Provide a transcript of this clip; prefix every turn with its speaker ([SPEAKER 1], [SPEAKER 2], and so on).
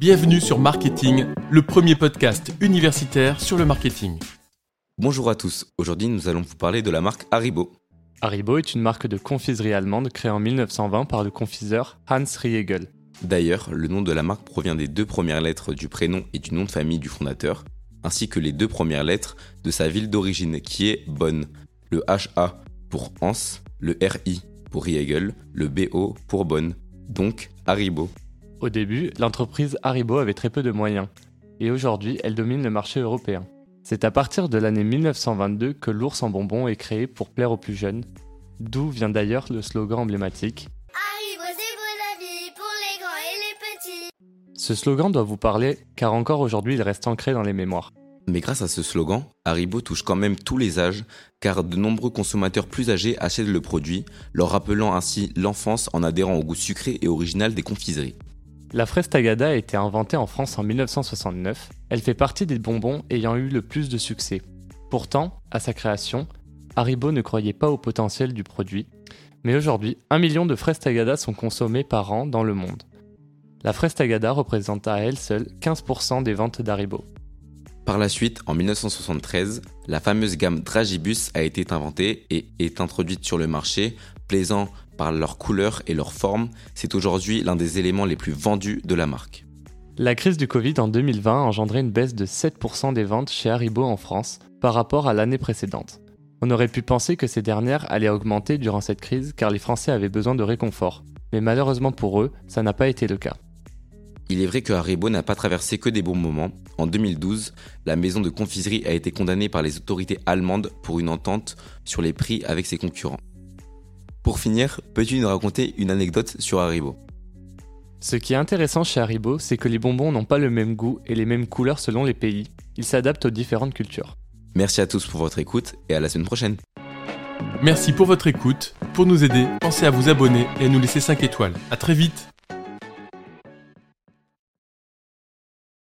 [SPEAKER 1] Bienvenue sur Marketing, le premier podcast universitaire sur le marketing.
[SPEAKER 2] Bonjour à tous, aujourd'hui nous allons vous parler de la marque Haribo.
[SPEAKER 3] Haribo est une marque de confiserie allemande créée en 1920 par le confiseur Hans Riegel.
[SPEAKER 2] D'ailleurs, le nom de la marque provient des deux premières lettres du prénom et du nom de famille du fondateur, ainsi que les deux premières lettres de sa ville d'origine qui est Bonn, le HA pour Hans, le RI pour Riegel, le BO pour Bonn, donc Haribo.
[SPEAKER 3] Au début, l'entreprise Haribo avait très peu de moyens, et aujourd'hui elle domine le marché européen. C'est à partir de l'année 1922 que l'ours en bonbon est créé pour plaire aux plus jeunes, d'où vient d'ailleurs le slogan emblématique
[SPEAKER 4] Haribo, c'est beau la vie pour les grands et les petits.
[SPEAKER 3] Ce slogan doit vous parler car encore aujourd'hui il reste ancré dans les mémoires.
[SPEAKER 2] Mais grâce à ce slogan, Haribo touche quand même tous les âges, car de nombreux consommateurs plus âgés achètent le produit, leur rappelant ainsi l'enfance en adhérant au goût sucré et original des confiseries.
[SPEAKER 3] La fraise tagada a été inventée en France en 1969. Elle fait partie des bonbons ayant eu le plus de succès. Pourtant, à sa création, Haribo ne croyait pas au potentiel du produit. Mais aujourd'hui, un million de fraises tagada sont consommées par an dans le monde. La fraise tagada représente à elle seule 15% des ventes d'Haribo.
[SPEAKER 2] Par la suite, en 1973, la fameuse gamme Dragibus a été inventée et est introduite sur le marché, plaisant par leur couleur et leur forme, c'est aujourd'hui l'un des éléments les plus vendus de la marque.
[SPEAKER 3] La crise du Covid en 2020 a engendré une baisse de 7% des ventes chez Haribo en France par rapport à l'année précédente. On aurait pu penser que ces dernières allaient augmenter durant cette crise car les Français avaient besoin de réconfort, mais malheureusement pour eux, ça n'a pas été le cas.
[SPEAKER 2] Il est vrai que Haribo n'a pas traversé que des bons moments. En 2012, la maison de confiserie a été condamnée par les autorités allemandes pour une entente sur les prix avec ses concurrents. Pour finir, peux-tu nous raconter une anecdote sur Haribo?
[SPEAKER 3] Ce qui est intéressant chez Haribo, c'est que les bonbons n'ont pas le même goût et les mêmes couleurs selon les pays. Ils s'adaptent aux différentes cultures.
[SPEAKER 2] Merci à tous pour votre écoute et à la semaine prochaine.
[SPEAKER 1] Merci pour votre écoute. Pour nous aider, pensez à vous abonner et à nous laisser 5 étoiles. À très vite